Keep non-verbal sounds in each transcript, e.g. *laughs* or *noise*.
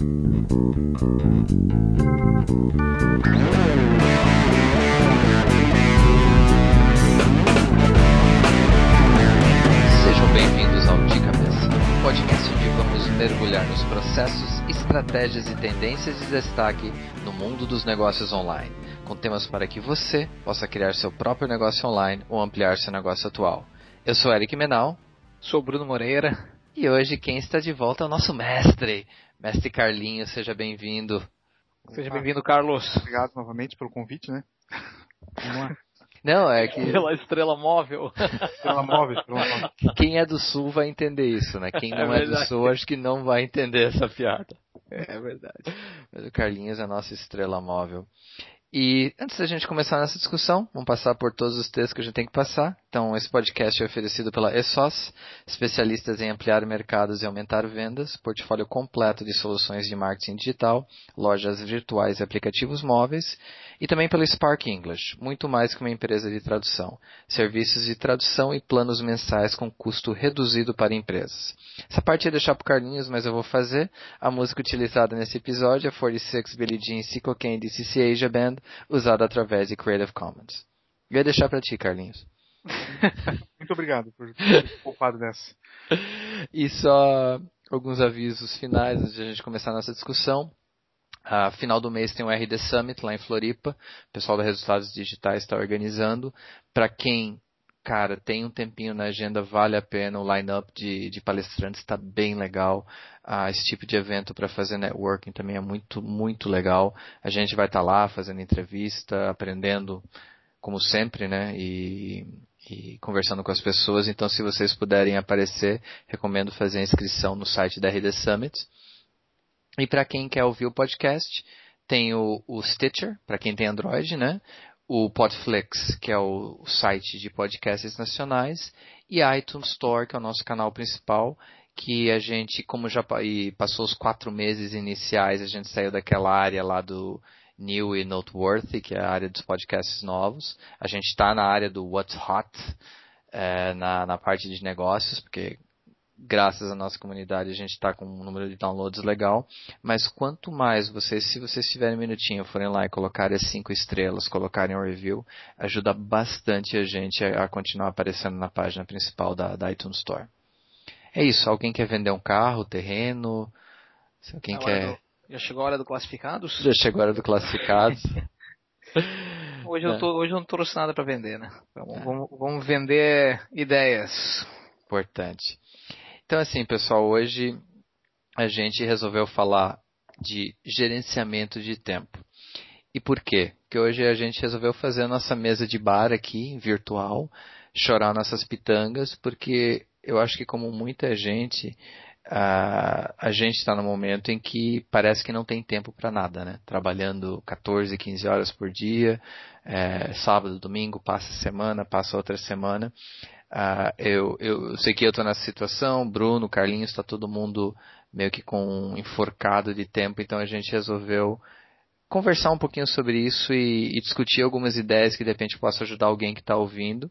Sejam bem-vindos ao De Cabeça, podcast onde vamos mergulhar nos processos, estratégias e tendências de destaque no mundo dos negócios online, com temas para que você possa criar seu próprio negócio online ou ampliar seu negócio atual. Eu sou Eric Menal. Sou Bruno Moreira. E hoje quem está de volta é o nosso mestre, mestre Carlinhos, seja bem-vindo. Seja bem-vindo, Carlos. Obrigado novamente pelo convite, né? Não, é que. Pela estrela móvel. Estrela móvel, estrela móvel. *laughs* Quem é do sul vai entender isso, né? Quem não é, é do sul acho que não vai entender essa piada. É verdade. Mas o Carlinhos é a nossa estrela móvel. E antes da gente começar nessa discussão, vamos passar por todos os textos que a gente tem que passar. Então, esse podcast é oferecido pela ESOS, especialistas em ampliar mercados e aumentar vendas, portfólio completo de soluções de marketing digital, lojas virtuais e aplicativos móveis, e também pela Spark English, muito mais que uma empresa de tradução, serviços de tradução e planos mensais com custo reduzido para empresas. Essa parte ia deixar para o Carlinhos, mas eu vou fazer. A música utilizada nesse episódio é 46 Billie Jean Cico Candy CC Asia Band, usada através de Creative Commons. Eu ia deixar para ti, Carlinhos. *laughs* Muito obrigado por ter poupado dessa. E só alguns avisos finais antes de a gente começar a nossa discussão. Uh, final do mês tem o RD Summit lá em Floripa. O pessoal da Resultados Digitais está organizando. Para quem, cara, tem um tempinho na agenda, vale a pena. O line-up de, de palestrantes está bem legal. Uh, esse tipo de evento para fazer networking também é muito, muito legal. A gente vai estar tá lá fazendo entrevista, aprendendo, como sempre, né? E, e conversando com as pessoas. Então, se vocês puderem aparecer, recomendo fazer a inscrição no site da RD Summit. E para quem quer ouvir o podcast, tem o, o Stitcher, para quem tem Android, né? O Podflix, que é o site de podcasts nacionais, e a iTunes Store, que é o nosso canal principal, que a gente, como já passou os quatro meses iniciais, a gente saiu daquela área lá do New e Noteworthy, que é a área dos podcasts novos. A gente está na área do What's Hot, é, na, na parte de negócios, porque graças à nossa comunidade, a gente está com um número de downloads legal. Mas quanto mais vocês, se vocês tiverem um minutinho, forem lá e colocarem as cinco estrelas, colocarem um review, ajuda bastante a gente a, continuar aparecendo na página principal da, da, iTunes Store. É isso. Alguém quer vender um carro, terreno? Se alguém quer. Já chegou a hora do classificados? Já chegou a hora do classificados. *laughs* hoje, eu tô, hoje eu não trouxe nada para vender, né? Vamos, é. vamos, vamos vender ideias. Importante. Então, assim, pessoal, hoje a gente resolveu falar de gerenciamento de tempo. E por quê? Porque hoje a gente resolveu fazer a nossa mesa de bar aqui, virtual, chorar nossas pitangas, porque eu acho que como muita gente, a, gente está no momento em que parece que não tem tempo para nada, né? Trabalhando 14, 15 horas por dia, é, sábado, domingo, passa semana, passa outra semana. Uh, eu, eu, sei que eu estou nessa situação, Bruno, Carlinhos, está todo mundo meio que com um enforcado de tempo, então a gente resolveu conversar um pouquinho sobre isso e, e discutir algumas ideias que de repente possam ajudar alguém que está ouvindo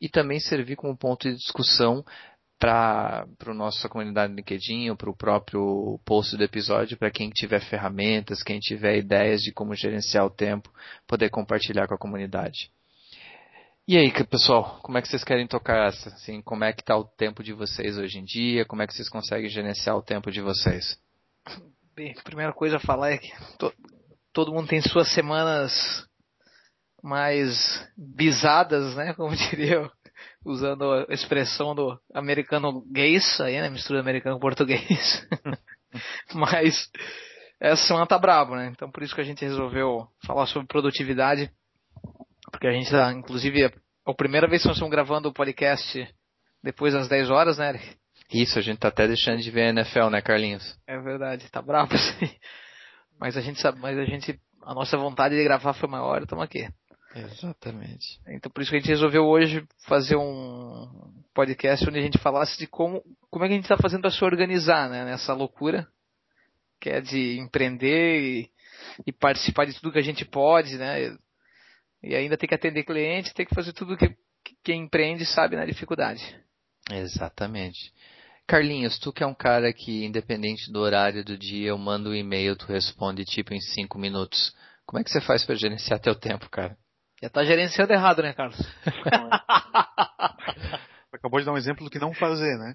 e também servir como ponto de discussão para a nossa comunidade LinkedIn ou para o próprio post do episódio, para quem tiver ferramentas, quem tiver ideias de como gerenciar o tempo, poder compartilhar com a comunidade. E aí, pessoal, como é que vocês querem tocar essa? Assim, como é que está o tempo de vocês hoje em dia? Como é que vocês conseguem gerenciar o tempo de vocês? Bem, a primeira coisa a falar é que to, todo mundo tem suas semanas mais bizadas, né? *laughs* Como diria, usando a expressão do americano gays, aí, né? Mistura americano com português. *laughs* Mas essa semana tá brabo, né? Então por isso que a gente resolveu falar sobre produtividade porque a gente tá, inclusive, é a primeira vez que nós estamos gravando o podcast depois das 10 horas, né, Eric? Isso, a gente tá até deixando de ver a NFL, né, Carlinhos? É verdade, tá bravo assim. *laughs* Mas a gente sabe, mas a gente, a nossa vontade de gravar foi maior, estamos aqui. Exatamente. Então por isso que a gente resolveu hoje fazer um podcast onde a gente falasse de como, como é que a gente está fazendo para se organizar, né, nessa loucura que é de empreender e, e participar de tudo que a gente pode, né? E ainda tem que atender cliente, tem que fazer tudo que, que quem empreende sabe na dificuldade. Exatamente. Carlinhos, tu que é um cara que, independente do horário do dia, eu mando um e-mail, tu responde tipo em cinco minutos. Como é que você faz para gerenciar teu tempo, cara? Já tá gerenciando errado, né, Carlos? *laughs* Acabou de dar um exemplo do que não fazer, né?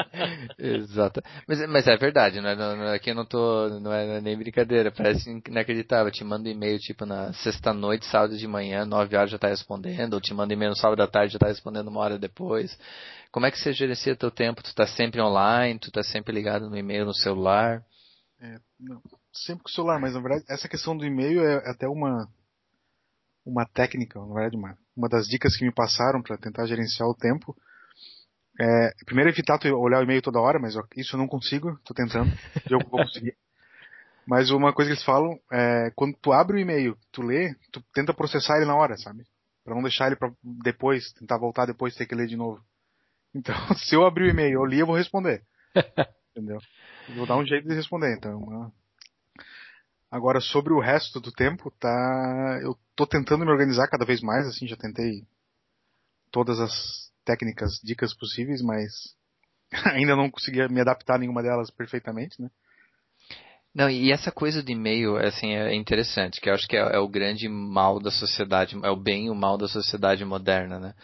*laughs* Exato. Mas, mas é verdade, não é, não, aqui eu não tô, não é, nem brincadeira, parece inacreditável. Eu te mando e-mail tipo na sexta-noite, sábado de manhã, nove horas já tá respondendo, ou te mando e-mail no sábado à tarde já tá respondendo uma hora depois. Como é que você gerencia teu tempo? Tu tá sempre online, tu tá sempre ligado no e-mail no celular? É, não, sempre com o celular, mas na verdade essa questão do e-mail é até uma uma técnica, na verdade uma, uma das dicas que me passaram para tentar gerenciar o tempo é, primeiro evitar tu olhar o e-mail toda hora, mas isso eu não consigo, tô tentando, eu vou conseguir. *laughs* Mas uma coisa que eles falam é quando tu abre o e-mail, tu lê, tu tenta processar ele na hora, sabe? Para não deixar ele para depois, tentar voltar depois ter que ler de novo. *laughs* Então, se eu abrir o e-mail, eu li, eu vou responder. *laughs* Entendeu? Eu vou dar um jeito de responder, então. Agora sobre o resto do tempo, tá, eu tô tentando me organizar cada vez mais, assim, já tentei todas as técnicas, dicas possíveis, mas *laughs* ainda não consegui me adaptar a nenhuma delas perfeitamente, né? Não, e essa coisa de e-mail, assim, é interessante, que eu acho que é, é, o grande mal da sociedade, é o bem e o mal da sociedade moderna, né?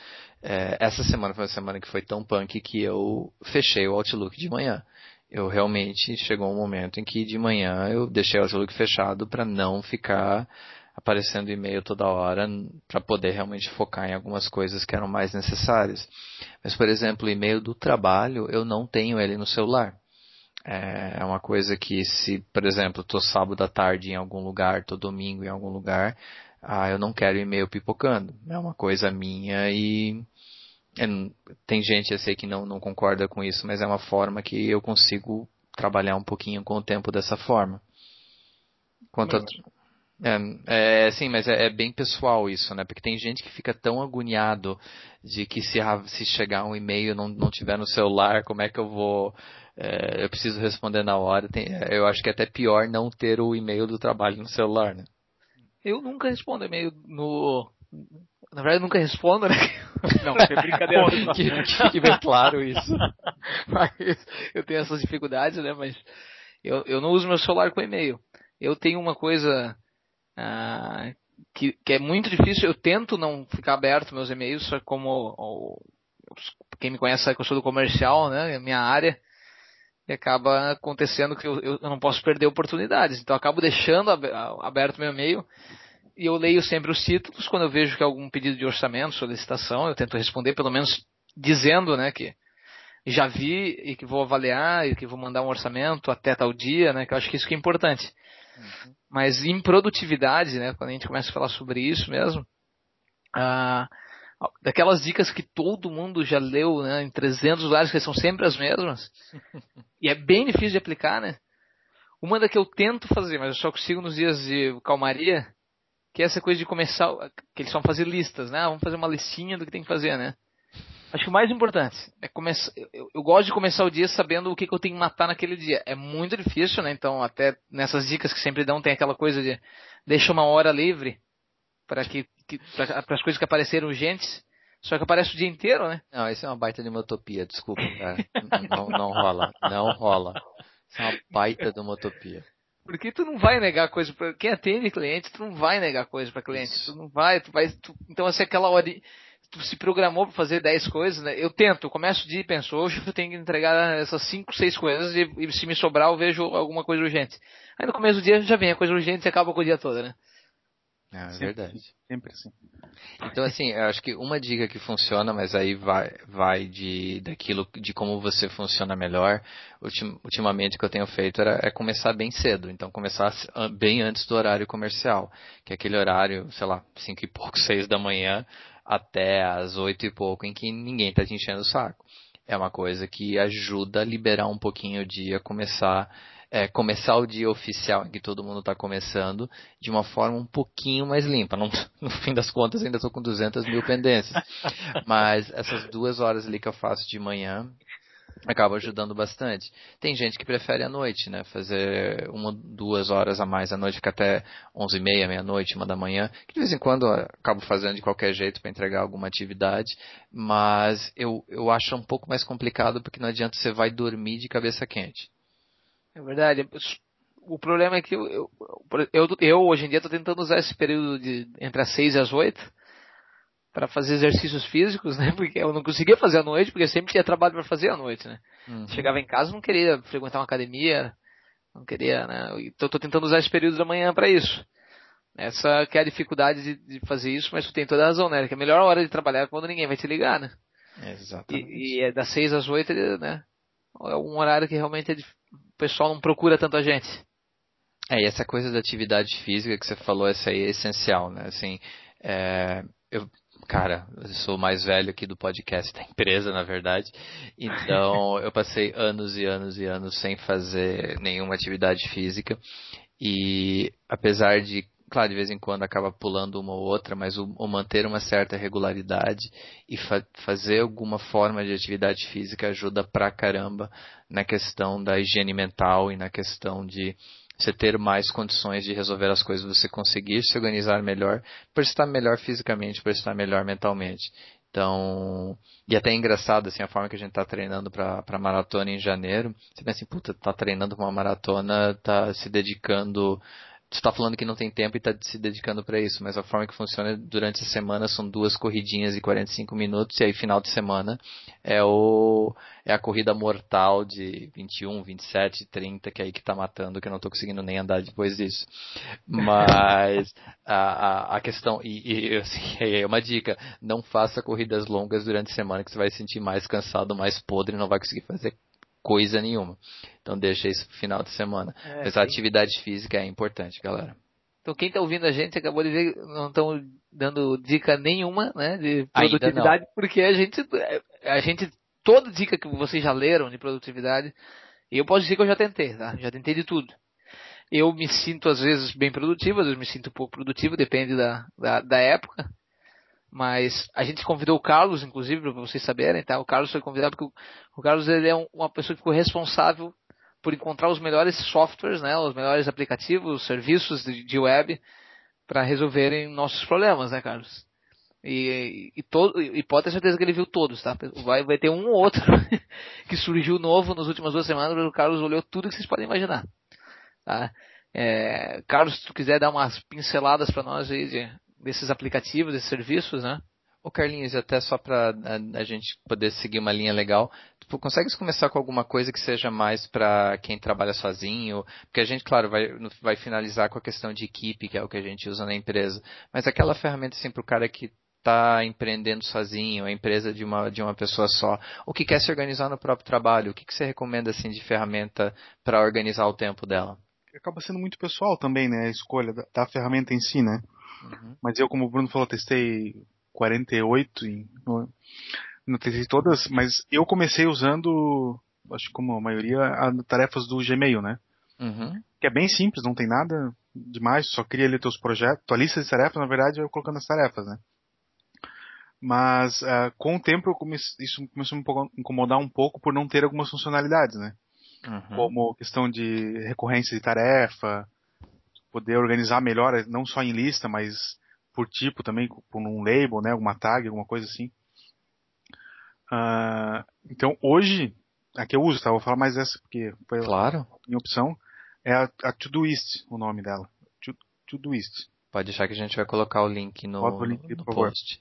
É, essa semana foi uma semana que foi tão punk que eu fechei o Outlook de manhã. Eu realmente chegou um momento em que de manhã eu deixei o Outlook fechado para não ficar aparecendo e-mail toda hora para poder realmente focar em algumas coisas que eram mais necessárias. Mas, por exemplo, o e-mail do trabalho, eu não tenho ele no celular. É, é uma coisa que se, por exemplo, estou sábado à tarde em algum lugar, estou domingo em algum lugar, ah, eu não quero e-mail pipocando. É uma coisa minha e tem gente, eu sei que não, não concorda com isso, mas é uma forma que eu consigo trabalhar um pouquinho com o tempo dessa forma. Quanto a, é, é, sim, mas é, é, bem pessoal isso, né? Porque tem gente que fica tão agoniado de que se, se chegar um e-mail não não tiver no celular, como é que eu vou? É, eu preciso responder na hora. Tem, eu acho que é até pior não ter o e-mail do trabalho no celular, né? Eu nunca respondo e-mail no. Na verdade, eu nunca respondo, né? *laughs* Não, é brincadeira. *laughs* que, que, bem claro isso. *laughs* Mas eu tenho essas dificuldades, né? Mas eu, eu não uso meu celular com e-mail. Eu tenho uma coisa ah, que, que, é muito difícil. Eu tento não ficar aberto meus e-mails, só como quem me conhece sabe que eu sou do comercial, né? É minha área. E acaba acontecendo que eu, eu não posso perder oportunidades. Então eu acabo deixando aberto meu e-mail e eu leio sempre os títulos. Quando eu vejo que é algum pedido de orçamento, solicitação, eu tento responder pelo menos dizendo, né, que já vi e que vou avaliar e que vou mandar um orçamento até tal dia, né, que eu acho que isso que é importante. Uhum. Mas em produtividade, né, quando a gente começa a falar sobre isso mesmo, ah, daquelas dicas que todo mundo já leu né, em 300 lugares, que são sempre as mesmas, *laughs* e é bem difícil de aplicar, né? Uma da que eu tento fazer, mas eu só consigo nos dias de calmaria, que é essa coisa de começar, que eles vão fazer listas, né? Vamos fazer uma listinha do que tem que fazer, né? Acho que o mais importante é começar. Eu, eu, gosto de começar o dia sabendo o que, que, eu tenho que matar naquele dia. É muito difícil, né? Então, até nessas dicas que sempre dão, tem aquela coisa de deixa uma hora livre para que, que as coisas que apareceram urgentes. Só que aparece o dia inteiro, né? Não, isso é uma baita de uma utopia, desculpa, cara. não, não rola, não rola. Isso é uma baita de uma utopia. Porque tu não vai negar coisa para quem atende cliente, tu não vai negar coisa para cliente, tu não vai, tu vai, tu, então assim aquela hora tu se programou para fazer 10 coisas, né? Eu tento, eu começo o dia e penso, hoje eu tenho que entregar essas 5, 6 coisas e, e, se me sobrar eu vejo alguma coisa urgente. Aí no começo do dia já vem a coisa urgente e acaba com o dia todo, né? É, é verdade. Sempre assim. Então assim, eu acho que uma dica que funciona, mas aí vai, vai de daquilo de como você funciona melhor. Ultim, ultimamente o que eu tenho feito era, é começar bem cedo. Então começar bem antes do horário comercial, que é aquele horário, sei lá, cinco e pouco, *laughs* seis da manhã, até as oito e pouco em que ninguém está te enchendo o saco. É uma coisa que ajuda a liberar um pouquinho o dia, começar é, começar o dia oficial em que todo mundo está começando de uma forma um pouquinho mais limpa. Não, *laughs* no fim das contas, ainda estou com 200 mil pendências. Mas essas duas horas ali que eu faço de manhã acaba ajudando bastante. Tem gente que prefere à noite, né? Fazer uma, duas horas a mais à noite, fica até onze e meia, meia-noite, uma da manhã, que de vez em quando eu acabo fazendo de qualquer jeito para entregar alguma atividade, mas eu, eu acho um pouco mais complicado porque não adianta você vai dormir de cabeça quente. É verdade. O problema é que eu, eu, eu, eu hoje em dia estou tentando usar esse período de entre as seis e as oito para fazer exercícios físicos, *laughs* né? Porque eu não conseguia fazer à noite, porque sempre tinha trabalho para fazer à noite, né? Uhum. Chegava em casa, não queria frequentar uma academia, não queria, né? Então estou tentando usar esse período da manhã para isso. Essa que é a dificuldade de, de, fazer isso, mas tu tem toda a razão, né? Que a melhor hora de trabalhar é quando ninguém vai te ligar, né? Exatamente. E, e é das seis às oito, né? É um horário que realmente é pessoal não procura tanto a gente. É, e essa coisa da atividade física que você falou, essa aí é essencial, né? Assim, é, eu cara, eu sou o mais velho aqui do podcast da *laughs* empresa, na verdade. Então, *laughs* eu passei anos e anos e anos sem fazer nenhuma atividade física. E apesar de, claro, de vez em quando acaba pulando uma ou outra, mas o, o manter uma certa regularidade e fa fazer alguma forma de atividade física ajuda pra caramba na questão da higiene mental e na questão de você ter mais condições de resolver as coisas, você conseguir se organizar melhor, por estar melhor fisicamente, por estar melhor mentalmente. Então, e até é engraçado assim a forma que a gente está treinando para maratona em janeiro. Você pensa assim, puta, tá treinando para uma maratona, tá se dedicando está falando que não tem tempo e está se dedicando para isso, mas a forma que funciona durante a semana são duas corridinhas de 45 minutos e aí final de semana é o é a corrida mortal de 21, 27, 30 que é aí que está matando, que eu não estou conseguindo nem andar depois disso. Mas *laughs* a, a, a, questão e, e assim, *laughs* é uma dica, não faça corridas longas durante a semana que você vai se sentir mais cansado, mais podre e não vai conseguir fazer coisa nenhuma. Então deixa isso pro final de semana. É, Mas a atividade física é importante, galera. Então quem está ouvindo a gente acabou de ver, não estão dando dica nenhuma, né, de produtividade, porque a gente, a gente, toda dica que vocês já leram de produtividade, eu posso dizer que eu já tentei, tá? Já tentei de tudo. Eu me sinto às vezes bem produtivo, às vezes me sinto pouco produtivo, depende da, da, da época. Mas a gente convidou o Carlos, inclusive, para vocês saberem, tá? O Carlos foi convidado porque o, Carlos ele é um, uma pessoa que ficou responsável por encontrar os melhores softwares, né? Os melhores aplicativos, serviços de, de web para resolverem nossos problemas, né, Carlos? E, e, todo, e pode ter certeza que ele viu todos, tá? Vai, vai ter um ou outro *laughs* que surgiu novo nas últimas duas semanas, mas o Carlos olhou tudo que vocês podem imaginar. Tá? É, Carlos, se tu quiser dar umas pinceladas para nós aí de, desses aplicativos, desses serviços, né? Ô Carlinhos, até só para a, a, gente poder seguir uma linha legal, tu consegues começar com alguma coisa que seja mais para quem trabalha sozinho? Porque a gente, claro, vai, vai finalizar com a questão de equipe, que é o que a gente usa na empresa, mas aquela ferramenta assim para o cara que está empreendendo sozinho, a empresa de uma, de uma pessoa só, ou que quer se organizar no próprio trabalho, o que, que você recomenda assim de ferramenta para organizar o tempo dela? Acaba sendo muito pessoal também, né? A escolha da, da ferramenta em si, né? Uhum. Mas eu, como o Bruno falou, testei 48 e não testei todas, mas eu comecei usando, acho que como a maioria, as tarefas do Gmail, né? Uhum. Que é bem simples, não tem nada demais, só cria ali teus projetos, tua lista de tarefas, na verdade, eu colocando as tarefas, né? Mas uh, com o tempo comecei, isso começou a me incomodar um pouco por não ter algumas funcionalidades, né? Uhum. Como questão de recorrência de tarefa, poder organizar melhor, não só em lista, mas por tipo também, por um label, né, alguma tag, alguma coisa assim. Uh, então hoje, a que eu uso, tá? Vou falar mais essa porque foi claro. minha opção. É a, a Todoist, o nome dela. Todoist. Pode deixar que a gente vai colocar o link no, o link, no post.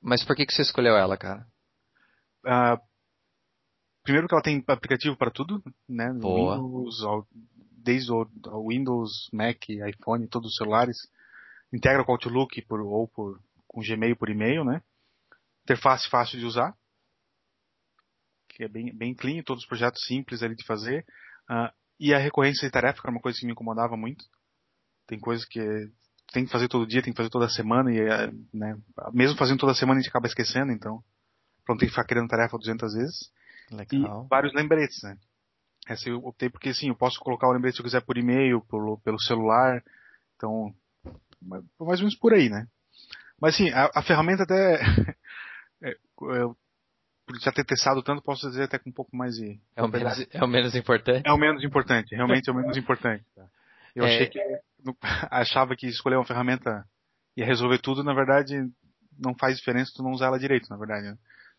Mas por que, que você escolheu ela, cara? Uh, primeiro que ela tem aplicativo para tudo, né? Boa. Windows, desde o Windows, Mac, iPhone, todos os celulares, integra com o Outlook por, ou por, com Gmail por e-mail, né? Interface fácil de usar, que é bem, bem clean, todos os projetos simples ali de fazer. Uh, e a recorrência de tarefa, que era uma coisa que me incomodava muito. Tem coisas que tem que fazer todo dia, tem que fazer toda semana, e né, mesmo fazendo toda semana a gente acaba esquecendo, então, pra não ter que ficar criando tarefa 200 vezes. Legal. E vários lembretes, né? Essa eu optei porque sim, eu posso colocar o lembrete se eu quiser por e-mail, pelo, pelo celular. Então, mais ou menos por aí, né? Mas sim, a, a ferramenta até. *laughs* É, eu por já ter testado tanto, posso dizer até com um pouco mais de. É o menos, é o menos importante? É o menos importante, realmente é o menos *laughs* importante. Tá? Eu é... achei que. *laughs* Achava que escolher uma ferramenta ia resolver tudo, na verdade, não faz diferença tu não usar ela direito, na verdade. Né?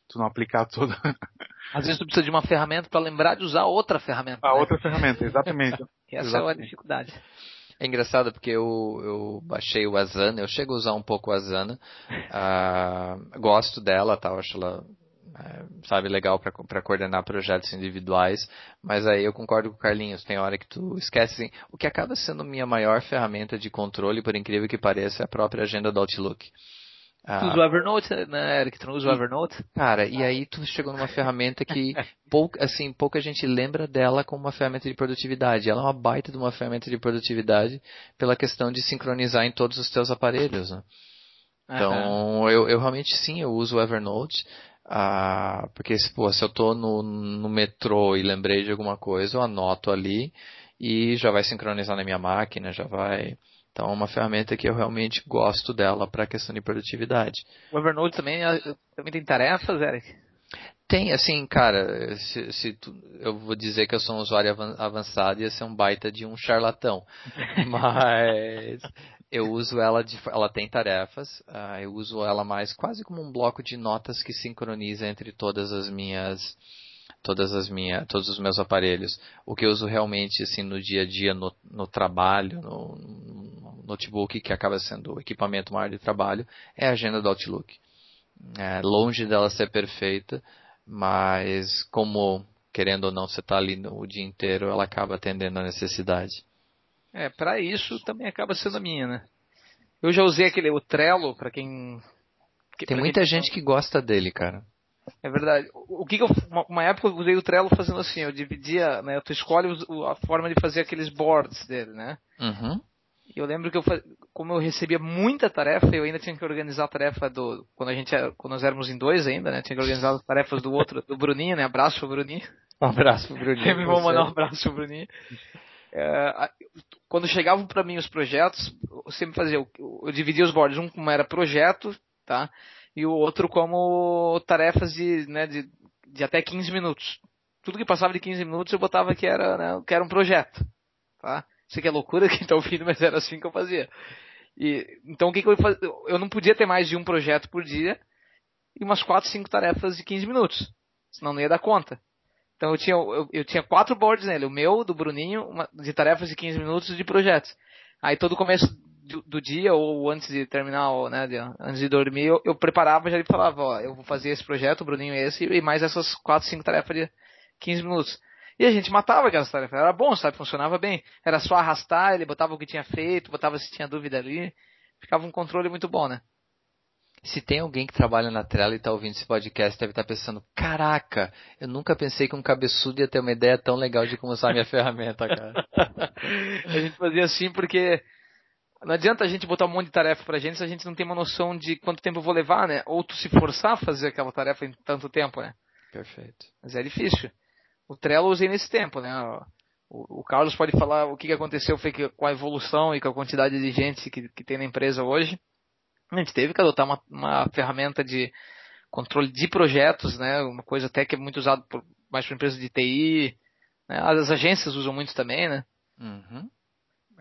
Tu não aplicar tudo. *laughs* Às vezes tu precisa de uma ferramenta para lembrar de usar outra ferramenta. A né? outra ferramenta, exatamente. *laughs* Essa exatamente. é a dificuldade. É engraçado porque eu, eu baixei o Asana, eu chego a usar um pouco o Asana, uh, gosto dela, tá, eu acho ela é, sabe, legal para coordenar projetos individuais, mas aí eu concordo com o Carlinhos, tem hora que tu esquece, assim, o que acaba sendo minha maior ferramenta de controle, por incrível que pareça, é a própria agenda do Outlook. Tu usa o Evernote, né, Eric? Tu não usa o Evernote? Cara, e aí tu chegou numa ferramenta que *laughs* pouca, assim, pouca gente lembra dela como uma ferramenta de produtividade. Ela é uma baita de uma ferramenta de produtividade pela questão de sincronizar em todos os teus aparelhos, né? Então, uhum. eu, eu realmente sim, eu uso o Evernote. Ah, porque pô, se eu estou no, no metrô e lembrei de alguma coisa, eu anoto ali e já vai sincronizar na minha máquina, já vai. Então é uma ferramenta que eu realmente gosto dela para a questão de produtividade. O Evernote também, é, também tem tarefas, Eric? Tem, assim, cara, se, se tu, eu vou dizer que eu sou um usuário avançado, ia ser um baita de um charlatão. *laughs* Mas eu uso ela de, ela tem tarefas, uh, eu uso ela mais quase como um bloco de notas que sincroniza entre todas as minhas, todas as minhas, todos os meus aparelhos. O que eu uso realmente assim no dia a dia, no, no trabalho, no, notebook que acaba sendo o equipamento maior de trabalho, é a agenda do Outlook. É, longe dela ser perfeita, mas como querendo ou não você está ali no, o dia inteiro, ela acaba atendendo a necessidade. É, para isso também acaba sendo a minha, né? Eu já usei aquele o Trello para quem que, Tem muita gente que gosta dele, cara. É verdade. O que, que eu uma, uma, época eu usei o Trello fazendo assim, eu dividia, né, tu escolhe a forma de fazer aqueles boards dele, né? Uhum. Eu lembro que eu como eu recebia muita tarefa, eu ainda tinha que organizar a tarefa do quando a gente quando nós éramos em dois ainda, né? Tinha que organizar as tarefas do outro, do Bruninho, né? Abraço pro Bruninho. Um abraço pro Bruninho. Sempre vou mandar um abraço pro Bruninho. É, quando chegavam para mim os projetos, eu sempre fazia, eu, eu dividia os boards, um como era projeto, tá? E o outro como tarefas de, né, de, de até 15 minutos. Tudo que passava de 15 minutos eu botava que era, né, que era um projeto, tá? Sei que é loucura *laughs* que tá ouvindo, mas era assim que eu fazia. E, então o que, que eu fazia? Eu não podia ter mais de um projeto por dia e umas 4, 5 tarefas de 15 minutos. Senão não ia dar conta. Então eu tinha, eu, eu, tinha quatro boards nele, o meu, do Bruninho, uma, de tarefas de 15 minutos de projetos. Aí todo começo do, do dia, ou antes de terminar, ou, né, de, antes de dormir, eu, eu preparava já e falava, ó, eu vou fazer esse projeto, o Bruninho esse, e mais essas quatro, cinco tarefas de 15 minutos. E a gente matava aquelas tarefas, era bom, sabe, funcionava bem. Era só arrastar, ele botava o que tinha feito, botava se tinha dúvida ali, ficava um controle muito bom, né? Se tem alguém que trabalha na Trello e está ouvindo esse podcast, deve estar tá pensando: caraca, eu nunca pensei que um cabeçudo ia ter uma ideia tão legal de como usar minha ferramenta, cara. *laughs* a gente fazia assim porque não adianta a gente botar um monte de tarefa pra gente se a gente não tem uma noção de quanto tempo eu vou levar, né? Ou tu se forçar a fazer aquela tarefa em tanto tempo, né? Perfeito. Mas é difícil. O Trello eu usei nesse tempo, né? O, o Carlos pode falar o que aconteceu foi que, com a evolução e com a quantidade de gente que, que tem na empresa hoje a gente teve que adotar uma, uma ferramenta de controle de projetos, né? Uma coisa até que é muito usada por, mais por empresas de TI. Né? As agências usam muito também, né? Uhum.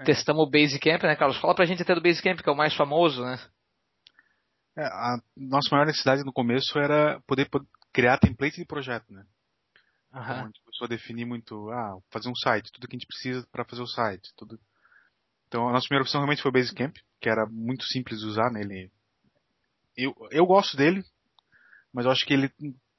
Testamos o Basecamp, né, Carlos? Fala pra gente até do Basecamp, que é o mais famoso, né? É, a nossa maior necessidade no começo era poder criar template de projeto, né? Uhum. A gente começou a definir muito, ah, fazer um site, tudo que a gente precisa para fazer o site, tudo. Então a nossa primeira opção realmente foi o Basecamp que era muito simples de usar nele. Eu, eu gosto dele, mas eu acho que ele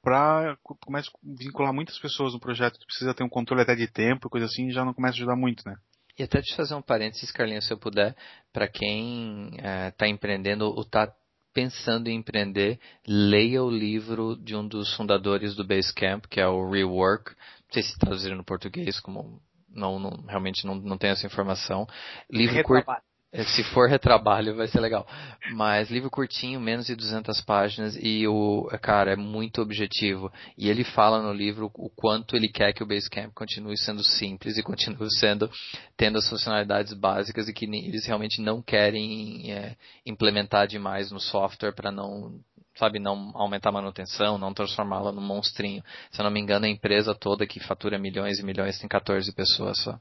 para começa a vincular muitas pessoas no projeto, tu precisa ter um controle até de tempo, coisa assim, já não começa a ajudar muito, né? E até te fazer um parênteses, Carlinhos, se eu puder, para quem está é, empreendendo ou está pensando em empreender, leia o livro de um dos fundadores do Basecamp, que é o Rework. Não sei se traduzir no português, como não, não realmente não, não tenho essa informação. Livro curto. É, se for retrabalho, vai ser legal. Mas livro curtinho, menos de 200 páginas e o cara é muito objetivo. E ele fala no livro o quanto ele quer que o Basecamp continue sendo simples e continue *laughs* sendo tendo as funcionalidades básicas e que eles realmente não querem é, implementar demais no software para não sabe, não aumentar a manutenção, não transformá-la num monstrinho. Se eu não me engano, a empresa toda que fatura milhões e milhões tem 14 pessoas só.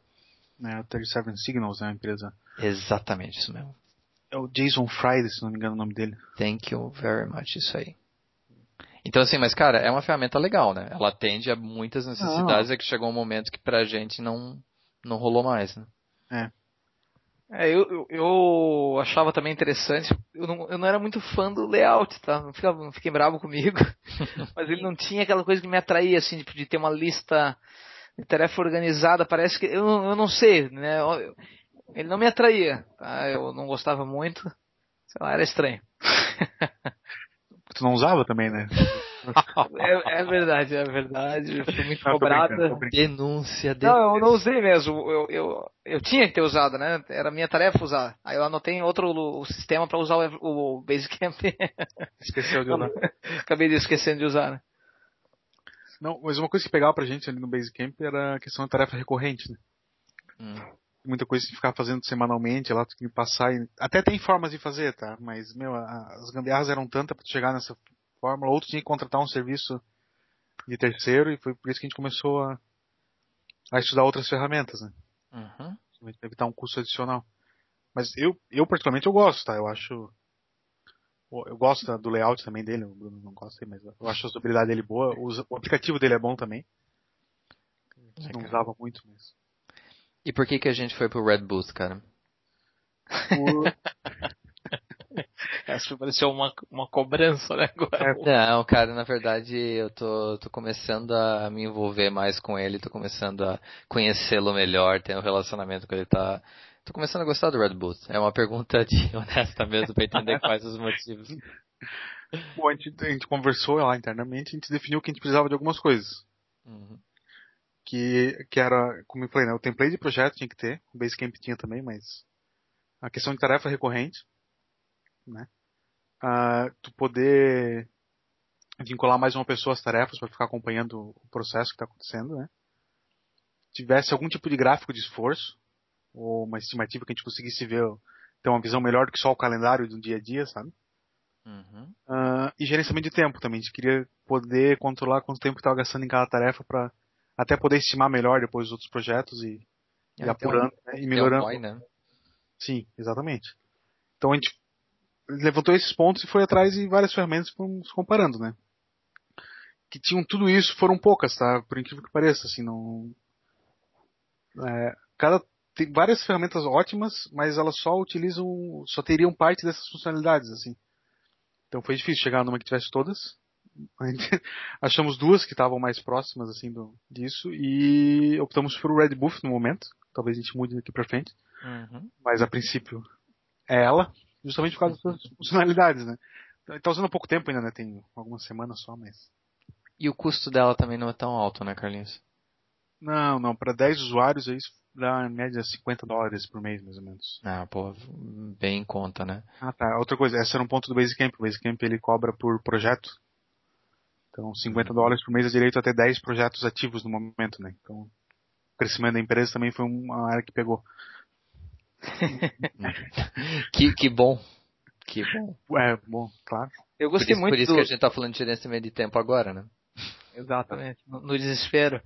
É, a 37 Signals é uma empresa. Exatamente isso mesmo. É o Jason Friday, se não me engano o nome dele. Thank you very much, isso aí. Então assim, mas cara, é uma ferramenta legal, né? Ela atende a muitas necessidades, é que chegou um momento que pra gente não, não rolou mais, né? É. É, eu, eu, eu, achava também interessante. Eu não, eu não era muito fã do layout, tá? Não, fica, não fiquem bravo comigo. *laughs* Mas ele não tinha aquela coisa que me atraía, assim, tipo, de ter uma lista de tarefa organizada. Parece que. Eu, eu não sei, né? Ele não me atraía, tá? Eu não gostava muito. Sei lá, era estranho. *laughs* tu não usava também, né? *laughs* é, é, verdade, é verdade. Fui muito não, cobrada. Denúncia, denúncia. Não, eu não usei mesmo. Eu, eu, eu tinha que ter usado, né? Era minha tarefa usar. Aí eu anotei outro o sistema para usar o, o Basecamp. Esqueceu de usar. *laughs* Acabei de esquecendo de usar, né? Não, mas uma coisa que pegava pra gente ali no Basecamp era a questão da tarefa recorrente, né? Hum. Muita coisa que ficava fazendo semanalmente, lá tu tinha que passar. E... Até tem formas de fazer, tá? Mas, meu, as gambiarras eram tantas para chegar nessa fórmula, ou tu tinha que contratar um serviço de terceiro, e foi por isso que a gente começou a, a estudar outras ferramentas, né? Uhum. Evitar um custo adicional. Mas eu, eu particularmente eu gosto, tá? Eu acho. Eu gosto do layout também dele, o Bruno não gosta, mas eu acho a usabilidade dele boa. O, aplicativo dele é bom também. Não usava muito, mas. E por que que a gente foi pro Red Boost, cara? Por... *laughs* Essa pareceu uma, uma cobrança, né? Agora. É. Não, cara, na verdade eu tô, tô começando a me envolver mais com ele, tô começando a conhecê-lo melhor, ter um relacionamento com ele, tá. Tô começando a gostar do Red Bull. É uma pergunta de *laughs* honesta mesmo pra entender quais os motivos. Bom, a gente, a gente conversou lá internamente, a gente definiu que a gente precisava de algumas coisas. Uhum. Que, que era, como eu falei, né, o template de projeto tinha que ter, o Basecamp tinha também, mas a questão de tarefa recorrente, né? Uh, tu poder vincular mais uma pessoa às tarefas para ficar acompanhando o processo que está acontecendo, né? Tivesse algum tipo de gráfico de esforço ou uma estimativa que a gente conseguisse ver, ter uma visão melhor do que só o calendário do dia a dia, sabe? Uhum. Uh, e gerenciamento de tempo também. A gente queria poder controlar quanto tempo estava gastando em cada tarefa para até poder estimar melhor depois os outros projetos e, é, e apurando um, né, e melhorando. Um né? Sim, exatamente. Então a gente levantou esses pontos e foi atrás de várias ferramentas se comparando, né? Que tinham tudo isso, foram poucas, tá? Por incrível que pareça, assim, não... É, cada tem várias ferramentas ótimas, mas elas só utilizam, só teriam parte dessas funcionalidades, assim. Então foi difícil chegar numa que tivesse todas. *laughs* Achamos duas que estavam mais próximas, assim, do, disso, e optamos por o Red Buff no momento. Talvez a gente mude daqui pra frente. Uhum. Mas a princípio é ela justamente por causa das funcionalidades, né? Tá usando há pouco tempo ainda, né? Tem algumas semanas só, mas. E o custo dela também não é tão alto, né, Carlinhos? Não, não. Para 10 usuários, aí dá em média 50 dólares por mês, mais ou menos. Ah, pô, bem em conta, né? Ah, tá. Outra coisa, essa era um ponto do Basecamp. O Basecamp ele cobra por projeto. Então, 50 dólares por mês é direito até 10 projetos ativos no momento, né? Então, o crescimento da empresa também foi uma área que pegou. *laughs* que, que bom. Que bom. É, bom, claro. Eu gostei por isso, muito Por isso do... que a gente tá falando de gerenciamento de tempo agora, né? Exatamente, no, no desespero.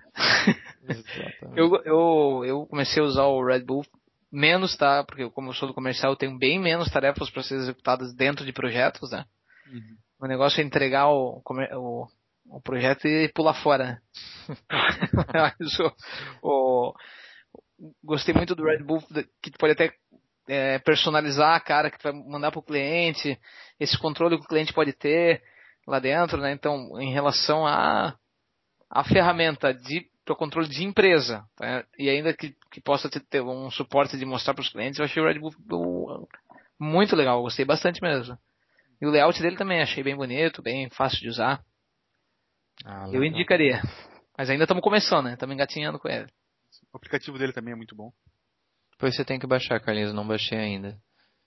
Eu, eu, eu comecei a usar o Red Bull menos, tá? Porque como eu sou do comercial, eu tenho bem menos tarefas para ser executadas dentro de projetos, né? Uhum. O negócio é entregar o, o, o projeto e pular fora, né? *laughs* *laughs* o, o, gostei muito do Red Bull, que tu pode até é, personalizar a cara que tu vai mandar para o cliente, esse controle que o cliente pode ter lá dentro, né? Então, em relação a a ferramenta de para controle de empresa, tá? e ainda que, que possa ter, ter, um suporte de mostrar para os clientes, eu achei o Red Bull muito legal, gostei bastante mesmo. E o layout dele também achei bem bonito, bem fácil de usar. Ah, eu indicaria. Mas ainda estamos começando, né? Estamos engatinhando com ele. O aplicativo dele também é muito bom. Pois você tem que baixar, Carlinhos, não baixei ainda.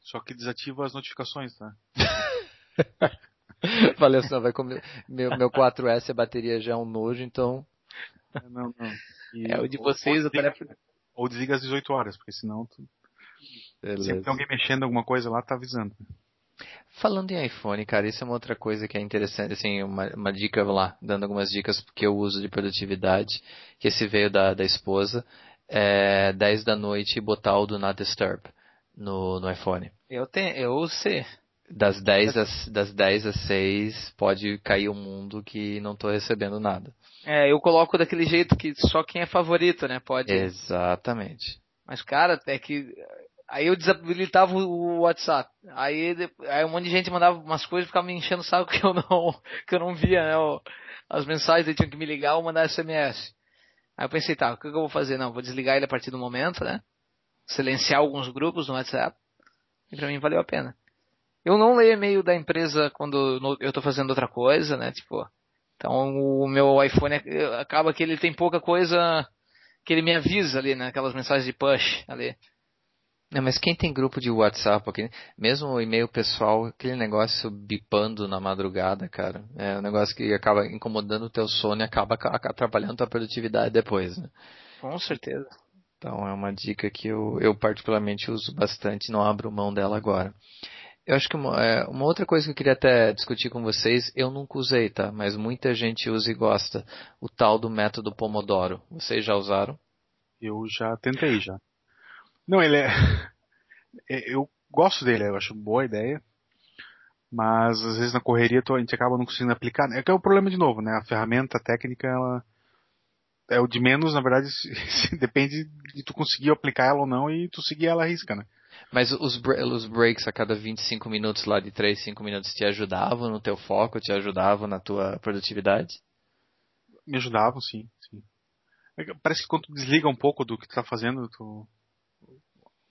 Só que desativa as notificações, tá? *laughs* Falei assim, vai comer. Meu, meu 4S a bateria já é um nojo, então. Não, não. E é o de vocês, ou, o telefone. Ou desliga às 18 horas, porque senão tu. Sempre tem alguém mexendo alguma coisa lá, tá avisando. Falando em iPhone, cara, isso é uma outra coisa que é interessante, assim, uma, uma dica lá, dando algumas dicas que eu uso de produtividade, que esse veio da, da esposa, é 10 da noite botar o Do Not Disturb no, no iPhone. Eu tenho, eu sei. Das 10 às, das 10 às 6 pode cair o mundo que não tô recebendo nada. É, eu coloco daquele jeito que só quem é favorito, né, pode. Exatamente. Mas, cara, é que Aí eu desabilitava o WhatsApp. Aí, aí um monte de gente mandava umas coisas e ficava me enchendo o saco *laughs* que eu não, que eu não via, né? As mensagens, eles tinham que me ligar ou mandar SMS. Aí eu pensei, tá, o que eu vou fazer? Não, vou desligar ele a partir do momento, né? Silenciar alguns grupos no WhatsApp. E pra mim valeu a pena. Eu não leio e-mail da empresa quando eu tô fazendo outra coisa, né? Tipo, então o meu iPhone acaba que ele tem pouca coisa que ele me avisa ali, né? Aquelas mensagens de push ali. Não, mas quem tem grupo de WhatsApp, aqui, mesmo o e-mail pessoal, aquele negócio bipando na madrugada, cara, é um negócio que acaba incomodando o teu sono e acaba atrapalhando a tua produtividade depois, né? Com certeza. Então é uma dica que eu, eu particularmente uso bastante, não abro mão dela agora. Eu acho que uma, é, uma, outra coisa que eu queria até discutir com vocês, eu nunca usei, tá? Mas muita gente usa e gosta. O tal do método Pomodoro. Vocês já usaram? Eu já tentei já. Não, ele é, *laughs* é. Eu gosto dele, eu acho boa ideia. Mas às vezes na correria a gente acaba não conseguindo aplicar. É que é o problema de novo, né? A ferramenta técnica, ela. É o de menos, na verdade, *laughs* depende de tu conseguir aplicar ela ou não e tu seguir ela à risca, né? Mas os, os breaks a cada 25 minutos lá de 3, 5 minutos te ajudavam no teu foco, te ajudavam na tua produtividade? Me ajudavam, sim, sim. É parece que quando desliga um pouco do que tu tá fazendo, tu,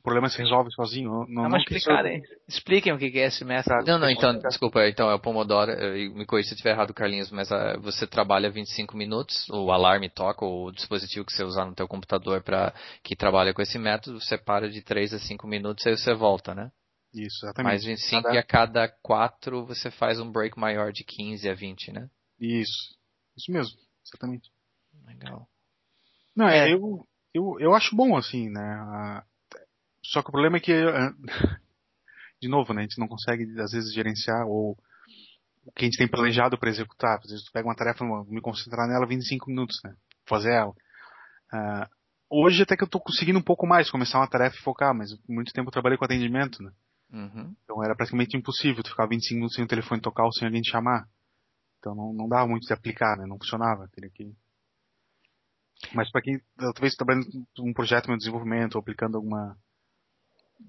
problema se resolve sozinho. Não, não, não explicarem. Expliquem o que é esse método. Não, não, então, desculpa, então é o Pomodoro, me corrija se eu estiver errado, Carlinhos, mas uh, você trabalha 25 minutos, o alarme toca, o dispositivo que você usar no teu computador para que trabalha com esse método, você para de 3 a 5 minutos, aí você volta, né? Isso, exatamente. Mais 25 cada... e a cada 4 você faz um break maior de 15 a 20, né? Isso, isso mesmo, exatamente. Legal. Não, é, eu, eu, eu acho bom, assim, né? Só que o problema é que, eh, *laughs* de novo, né, a gente não consegue, às vezes, gerenciar ou o que a gente tem planejado para executar. Às vezes tu pega uma tarefa, me concentrar nela 25 minutos, né? Fazer ela. Uh, hoje até que eu estou conseguindo um pouco mais começar uma tarefa e focar, mas muito tempo eu trabalhei com atendimento, né? Uhum. Então era praticamente impossível tu ficar 25 minutos sem o telefone tocar ou sem alguém te chamar. Então não, não dava muito de aplicar, né? Não funcionava. Teria que... Mas para quem talvez trabalhando um projeto de desenvolvimento ou aplicando alguma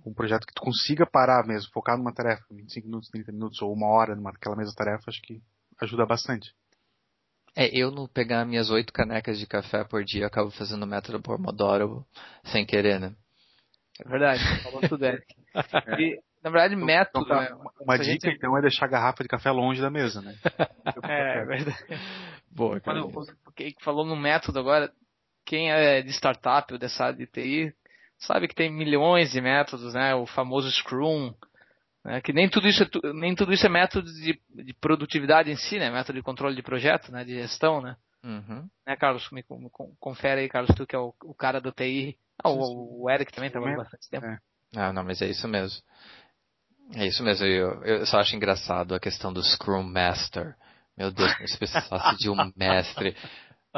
um projeto que tu consiga parar mesmo, focar numa tarefa, 25 minutos, 30 minutos ou uma hora naquela mesma tarefa, acho que ajuda bastante. É, eu no pegar minhas oito canecas de café por dia, acabo fazendo o método Pomodoro sem querer, né? É verdade, falou tudo, Eric. *laughs* E, na verdade, então, método. Então, tá, uma, uma dica, gente... então, é deixar a garrafa de café longe da mesa, né? *laughs* é, é verdade. Boa, Quando falou no método agora, quem é de startup ou dessa área de TI, sabe que tem milhões de métodos, né? O famoso Scrum, né? que nem tudo isso é, nem tudo isso é método de, de, produtividade em si, né? Método de controle de projeto, né? De gestão, né? Uhum. Né, Carlos? Me, me, confere aí, Carlos, tu que é o, o cara do TI. Ah, o, o Eric também trabalhou bastante tempo. É. Ah, não, mas é isso mesmo. É isso mesmo. Eu, eu só acho engraçado a questão do Scrum Master. Meu Deus, se precisasse de um mestre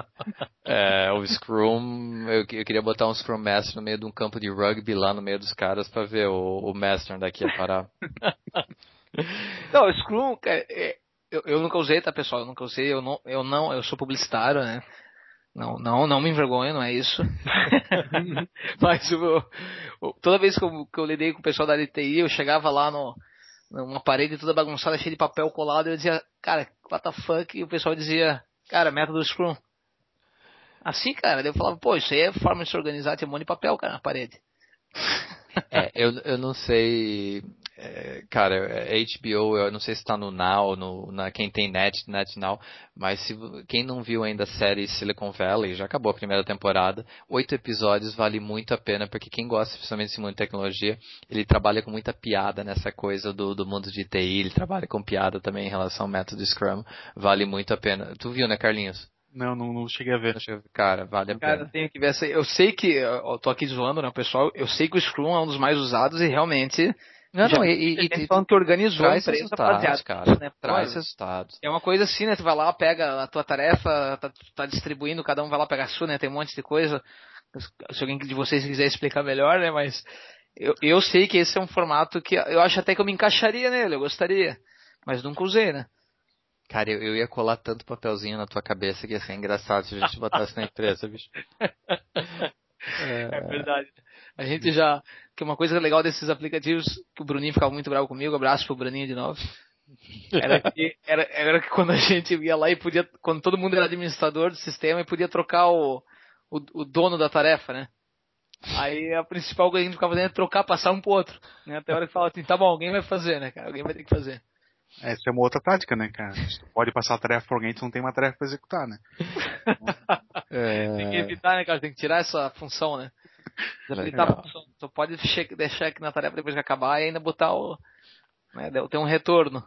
*laughs* é, o Scrum, eu, eu, queria botar um Scrum Master no meio de um campo de rugby lá no meio dos caras para ver o, o Master daqui a parar. *laughs* não, o Scrum, é, eu, eu nunca usei, tá pessoal? Eu nunca usei, eu não, eu não, eu sou publicitário, né? Não, não, não me envergonho, não é isso. *laughs* Mas toda vez que eu, que eu lidei com o pessoal da LTI, eu chegava lá no, numa parede toda bagunçada, cheia de papel colado, e eu dizia, cara, what the fuck? E o pessoal dizia, cara, método Scrum. Assim, cara, eu falava, pô, isso aí é forma de se organizar, tem um monte de papel, cara, na parede. *laughs* É, eu, eu não sei, é, cara, é HBO, eu não sei se está no Now, no, na, quem tem Net, Net Now, mas se, quem não viu ainda a série Silicon Valley, já acabou a primeira temporada, oito episódios vale muito a pena, porque quem gosta principalmente desse mundo de tecnologia, ele trabalha com muita piada nessa coisa do, do mundo de TI, ele trabalha com piada também em relação ao método Scrum, vale muito a pena. Tu viu, né, Carlinhos? Não, não, não cheguei a ver. Cara, vale a Cara, pena. tenho que ver essa. Eu sei que, eu tô aqui zoando, né, pessoal? Eu sei que o Scrum é um dos mais usados e realmente Não, não, e, e, e falando que organizou traz resultados, cara, né? traz resultados. É uma coisa assim, né? Tu vai lá, pega a tua tarefa, tá, tá distribuindo, cada um vai lá pegar a sua, né? Tem um monte de coisa. Se alguém de vocês quiser explicar melhor, né? Mas eu, eu sei que esse é um formato que eu acho até que eu me encaixaria nele, eu gostaria. Mas nunca usei, né? Cara, eu, eu ia colar tanto papelzinho na tua cabeça que ia ser engraçado se a gente botasse na empresa, bicho. É, é verdade. A gente já. Que uma coisa legal desses aplicativos, que o Bruninho ficava muito bravo comigo, abraço pro Bruninho de novo. Era que, era, era que quando a gente ia lá e podia. Quando todo mundo era administrador do sistema e podia trocar o, o, o dono da tarefa, né? Aí a principal coisa que a gente ficava fazendo é trocar, passar um pro outro. Né? Até a hora que fala assim, tá bom, alguém vai fazer, né, cara? Alguém vai ter que fazer. Essa é uma outra tática, né, cara? Você pode passar a tarefa pra alguém, tu não tem uma tarefa pra executar, né? *laughs* é... Tem que evitar, né, cara? Tem que tirar essa função, né? Evitar a função. Tu pode deixar aqui na tarefa depois que acabar e ainda botar o. Né, ter um retorno.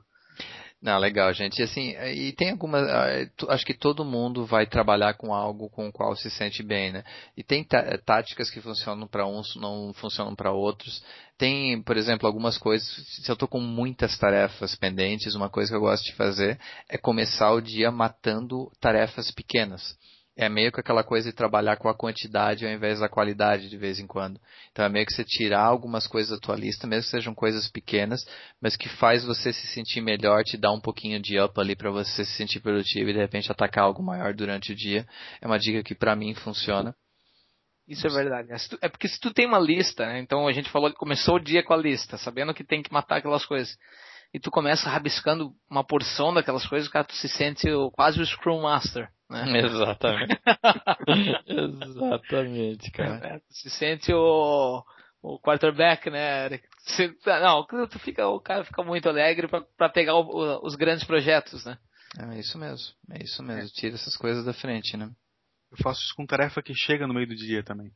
Não, legal, gente. E assim, e tem algumas. Ah, acho que todo mundo vai trabalhar com algo com o qual se sente bem, né? E tem táticas que funcionam para uns, não funcionam para outros. Tem, por exemplo, algumas coisas. Se eu estou com muitas tarefas pendentes, uma coisa que eu gosto de fazer é começar o dia matando tarefas pequenas é meio que aquela coisa de trabalhar com a quantidade ao invés da qualidade de vez em quando. Então é meio que você tirar algumas coisas da tua lista, mesmo que sejam coisas pequenas, mas que faz você se sentir melhor, te dá um pouquinho de up ali para você se sentir produtivo e de repente atacar algo maior durante o dia. É uma dica que para mim funciona. Isso é verdade. É porque se tu tem uma lista, né? então a gente falou que começou o dia com a lista, sabendo que tem que matar aquelas coisas e tu começa rabiscando uma porção daquelas coisas, cara, tu se sente quase o Scrum Master. Né? *laughs* Exatamente. *laughs* Exatamente, cara. É, se sente o, o quarterback, né? Você, não, tu fica, o cara fica muito alegre para pegar o, o, os grandes projetos, né? É isso mesmo, é isso mesmo. Tira essas coisas da frente, né? Eu faço isso com tarefa que chega no meio do dia também.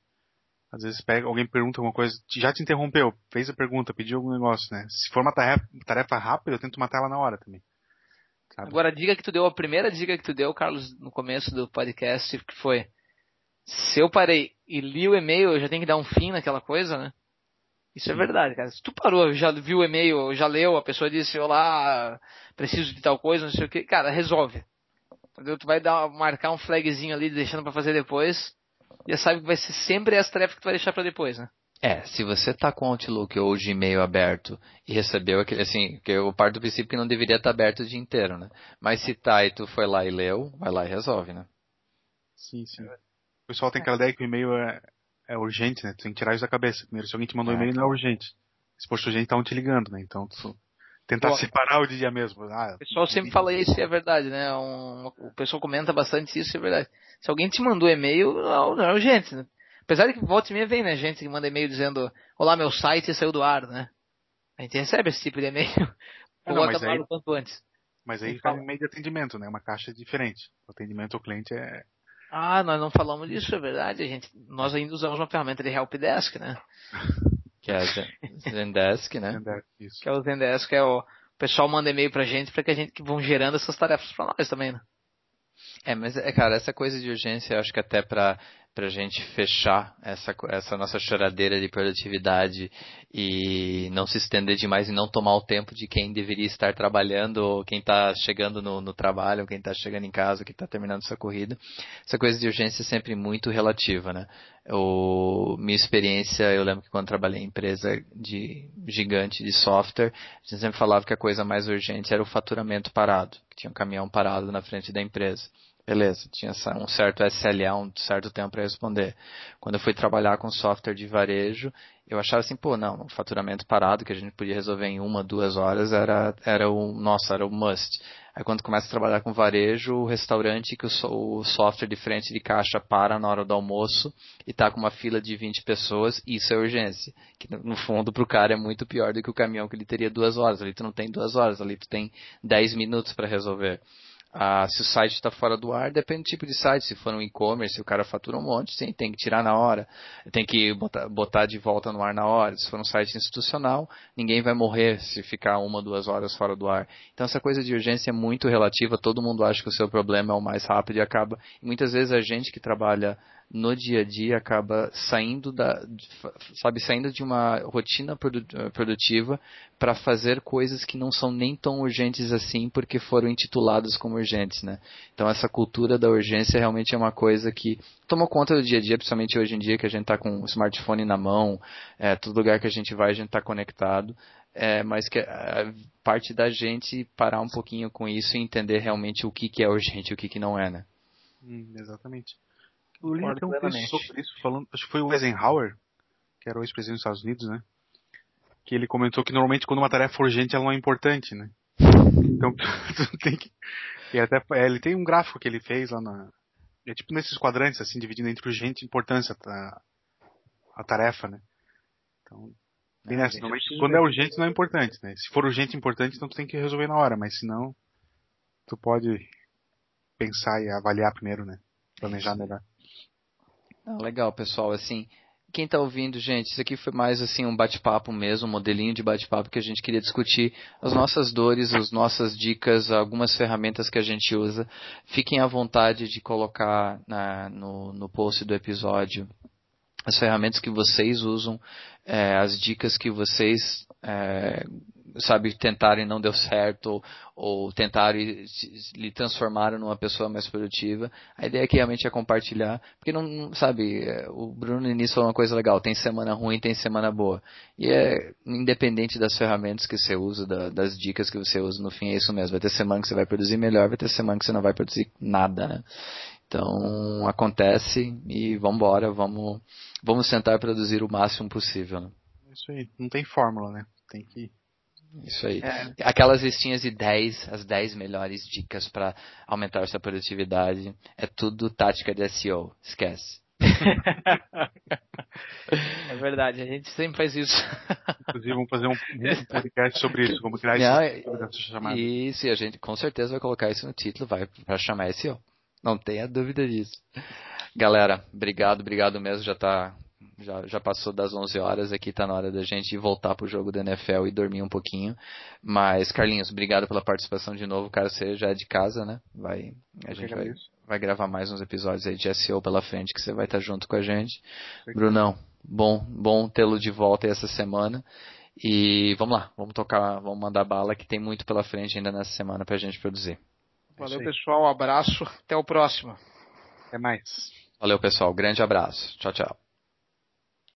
Às vezes pega, alguém pergunta alguma coisa, já te interrompeu, fez a pergunta, pediu algum negócio, né? Se for uma tarefa, tarefa rápida, eu tento matar ela na hora também. Sabe? Agora a dica que tu deu, a primeira dica que tu deu, Carlos, no começo do podcast, que foi se eu parei e li o e-mail, eu já tenho que dar um fim naquela coisa, né? Isso é Sim. é verdade, cara. Se tu parou, já viu o e-mail, já leu, a pessoa disse, olá, preciso de tal coisa, não sei o que, cara, resolve. Entendeu? Tu vai dar, marcar um flagzinho ali, deixando para fazer depois já sabe que vai ser sempre essa tarefa que tu vai deixar para depois, né? É, se você tá com o Outlook ou o Gmail aberto e recebeu aquele, assim, que eu parto do princípio que não deveria estar tá aberto o dia inteiro, né? Mas se tá e tu foi lá e leu, vai lá e resolve, né? Sim, sim. O pessoal tem aquela ideia que o e-mail é, é urgente, né? Tu tem que tirar isso da cabeça. Primeiro, se alguém te mandou um é. e-mail, não é urgente. Se for urgente, estavam te ligando, né? Então, tu, tentar Bom, separar o dia mesmo. Ah, o pessoal sempre fala isso e é verdade, né? Um, o pessoal comenta bastante isso e é verdade. Se alguém te mandou e-mail, não, não é urgente, né? Apesar de que volta e meia vem, né? Gente que manda e-mail dizendo, olá, meu site saiu do ar, né? A gente recebe esse tipo de e-mail. É, não, mas aí, quanto antes. Mas aí faz e-mail de atendimento, né? Uma caixa diferente. O atendimento ao cliente é. Ah, nós não falamos disso, é verdade. A gente, nós ainda usamos uma ferramenta de helpdesk, né? *laughs* que é a Zendesk, né? Zendesk, isso. Que é o Zendesk, é o, o pessoal manda e-mail pra gente para que a gente que vão gerando essas tarefas para nós também, né? É, mas, é, cara, essa coisa de urgência, eu acho que até para para a gente fechar essa, essa nossa choradeira de produtividade e não se estender demais e não tomar o tempo de quem deveria estar trabalhando, ou quem está chegando no, no, trabalho, ou quem está chegando em casa, ou quem está terminando sua corrida. Essa coisa de urgência é sempre muito relativa, né? O, minha experiência, eu lembro que quando trabalhei em empresa de gigante de software, a gente sempre falava que a coisa mais urgente era o faturamento parado, que tinha um caminhão parado na frente da empresa. Beleza, tinha um certo SLA, um certo tempo para responder. Quando eu fui trabalhar com software de varejo, eu achava assim, pô, não, faturamento parado que a gente podia resolver em uma, duas horas era, era o, nossa, era o must. Aí quando começa a trabalhar com varejo, o restaurante que o, o software de frente de caixa para na hora do almoço e tá com uma fila de 20 pessoas, isso é urgência. Que no fundo pro cara é muito pior do que o caminhão que ele teria duas horas. Ali tu não tem duas horas, ali tu tem 10 minutos para resolver. Ah, se o site está fora do ar, depende do tipo de site. Se for um e-commerce, o cara fatura um monte, sim, tem que tirar na hora, tem que botar, botar, de volta no ar na hora. Se for um site institucional, ninguém vai morrer se ficar uma, duas horas fora do ar. Então essa coisa de urgência é muito relativa. Todo mundo acha que o seu problema é o mais rápido e acaba. E muitas vezes a gente que trabalha no dia a dia acaba saindo da, sabe, saindo de uma rotina produtiva para fazer coisas que não são nem tão urgentes assim porque foram intituladas como urgentes, né? Então essa cultura da urgência realmente é uma coisa que tomou conta do dia a dia, principalmente hoje em dia que a gente está com o smartphone na mão, é, todo lugar que a gente vai a gente está conectado. É, mas que é, parte da gente parar um pouquinho com isso e entender realmente o que, que é urgente e o que, que não é, né? Hum, exatamente. Eu li até um texto sobre isso, falando, acho que foi o Eisenhower, que era o ex-presidente dos Estados Unidos, né? Que ele comentou que normalmente quando uma tarefa é urgente ela não é importante, né? Então *laughs* tu tem que. E até, é, ele tem um gráfico que ele fez lá na. É tipo nesses quadrantes, assim, dividindo entre urgente e importância a, a tarefa, né? Então, bem nessa, normalmente quando é urgente não é importante, né? Se for urgente e importante, então tu tem que resolver na hora, mas se não, tu pode pensar e avaliar primeiro, né? Planejar melhor. Não, legal, pessoal. Assim, quem está ouvindo, gente, isso aqui foi mais assim um bate-papo mesmo, um modelinho de bate-papo que a gente queria discutir as nossas dores, as nossas dicas, algumas ferramentas que a gente usa. Fiquem à vontade de colocar na, no, no post do episódio as ferramentas que vocês usam, é, as dicas que vocês é, sabe, tentaram e não deu certo, ou, ou tentaram e lhe transformaram numa pessoa mais produtiva. A ideia aqui realmente é compartilhar, porque não, sabe, é, o Bruno no início falou uma coisa legal, tem semana ruim, tem semana boa. E é independente das ferramentas que você usa, da, das dicas que você usa, no fim é isso mesmo. Vai ter semana que você vai produzir melhor, vai ter semana que você não vai produzir nada, né? Então acontece e vamos embora, vamos, vamos tentar produzir o máximo possível. Né? Isso aí, não tem fórmula, né? Tem que isso aí. É. Aquelas listinhas de 10, as 10 melhores dicas para aumentar sua produtividade, é tudo tática de SEO. Esquece. *laughs* é verdade, a gente sempre faz isso. Inclusive, vamos fazer um, podcast sobre isso. Vamos criar Não, isso, chamada. Isso, e a gente com certeza vai colocar isso no título, vai para chamar SEO. Não tenha dúvida disso. Galera, obrigado, obrigado mesmo. Já está já, já passou das 11 horas, aqui está na hora da gente voltar pro jogo da NFL e dormir um pouquinho. Mas, Carlinhos, obrigado pela participação de novo. Cara, você já é de casa, né? Vai, a gente vai, vai gravar mais uns episódios aí de SEO pela frente, que você vai estar junto com a gente. Brunão, bom, bom tê-lo de volta essa semana. E vamos lá, vamos tocar, vamos mandar bala que tem muito pela frente ainda nessa semana pra gente produzir. Valeu, pessoal. Um abraço. Até o próximo. Até mais. Valeu, pessoal. Grande abraço. Tchau, tchau.